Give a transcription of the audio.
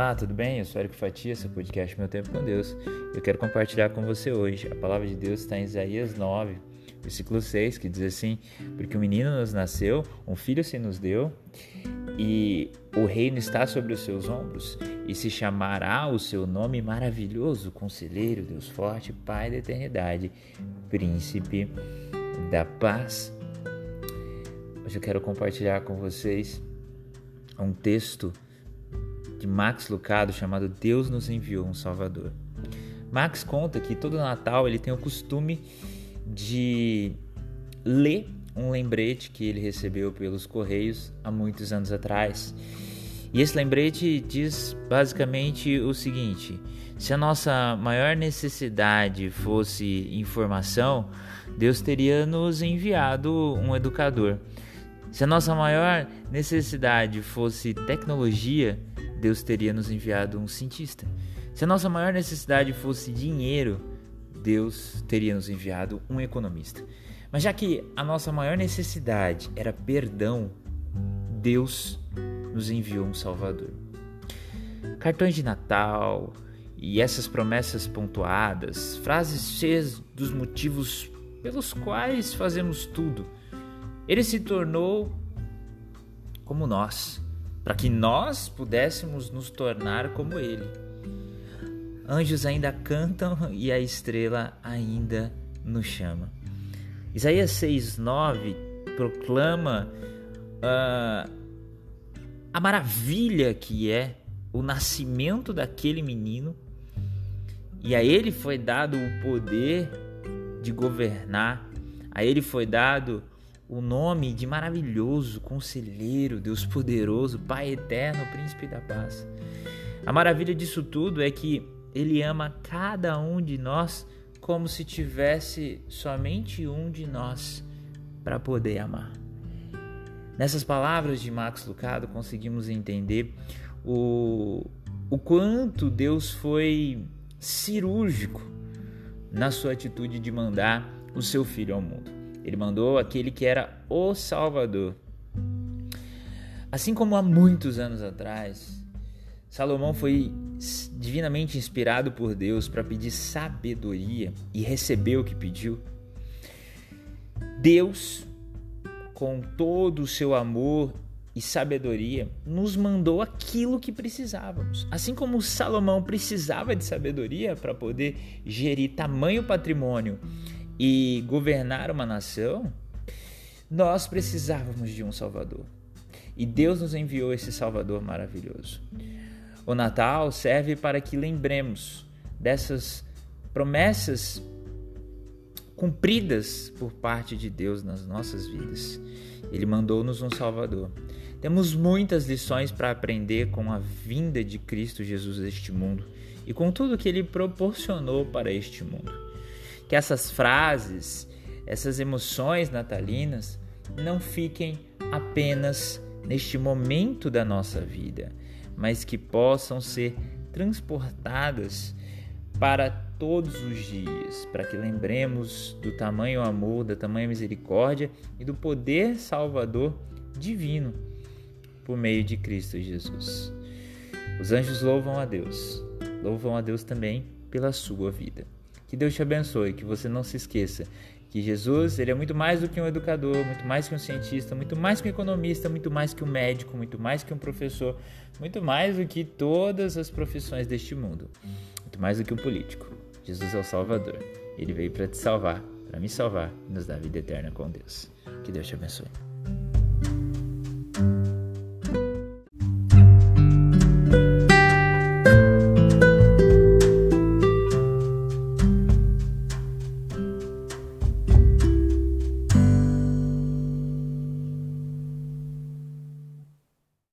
Olá, tudo bem? Eu sou Eric Fatia, esse podcast Meu Tempo com Deus. Eu quero compartilhar com você hoje. A palavra de Deus está em Isaías 9, versículo 6, que diz assim: Porque um menino nos nasceu, um filho se nos deu, e o reino está sobre os seus ombros, e se chamará o seu nome maravilhoso, Conselheiro, Deus Forte, Pai da Eternidade, Príncipe da Paz. Hoje eu quero compartilhar com vocês um texto de Max Lucado chamado Deus nos enviou um Salvador. Max conta que todo Natal ele tem o costume de ler um lembrete que ele recebeu pelos correios há muitos anos atrás. E esse lembrete diz basicamente o seguinte: se a nossa maior necessidade fosse informação, Deus teria nos enviado um educador. Se a nossa maior necessidade fosse tecnologia, Deus teria nos enviado um cientista. Se a nossa maior necessidade fosse dinheiro, Deus teria nos enviado um economista. Mas já que a nossa maior necessidade era perdão, Deus nos enviou um Salvador. Cartões de Natal e essas promessas pontuadas, frases cheias dos motivos pelos quais fazemos tudo, ele se tornou como nós para que nós pudéssemos nos tornar como Ele. Anjos ainda cantam e a estrela ainda nos chama. Isaías 6,9 proclama uh, a maravilha que é o nascimento daquele menino, e a ele foi dado o poder de governar, a ele foi dado o nome de maravilhoso, conselheiro, Deus poderoso, Pai eterno, príncipe da paz. A maravilha disso tudo é que ele ama cada um de nós como se tivesse somente um de nós para poder amar. Nessas palavras de Max Lucado conseguimos entender o, o quanto Deus foi cirúrgico na sua atitude de mandar o seu filho ao mundo. Ele mandou aquele que era o Salvador. Assim como há muitos anos atrás, Salomão foi divinamente inspirado por Deus para pedir sabedoria e recebeu o que pediu. Deus, com todo o seu amor e sabedoria, nos mandou aquilo que precisávamos. Assim como Salomão precisava de sabedoria para poder gerir tamanho patrimônio e governar uma nação, nós precisávamos de um Salvador. E Deus nos enviou esse Salvador maravilhoso. O Natal serve para que lembremos dessas promessas cumpridas por parte de Deus nas nossas vidas. Ele mandou-nos um Salvador. Temos muitas lições para aprender com a vinda de Cristo Jesus a este mundo e com tudo que ele proporcionou para este mundo que essas frases, essas emoções natalinas não fiquem apenas neste momento da nossa vida, mas que possam ser transportadas para todos os dias, para que lembremos do tamanho amor, da tamanha misericórdia e do poder salvador divino por meio de Cristo Jesus. Os anjos louvam a Deus, louvam a Deus também pela sua vida. Que Deus te abençoe, que você não se esqueça que Jesus ele é muito mais do que um educador, muito mais que um cientista, muito mais que um economista, muito mais que um médico, muito mais que um professor, muito mais do que todas as profissões deste mundo, muito mais do que um político. Jesus é o Salvador. Ele veio para te salvar, para me salvar e nos dar vida eterna com Deus. Que Deus te abençoe.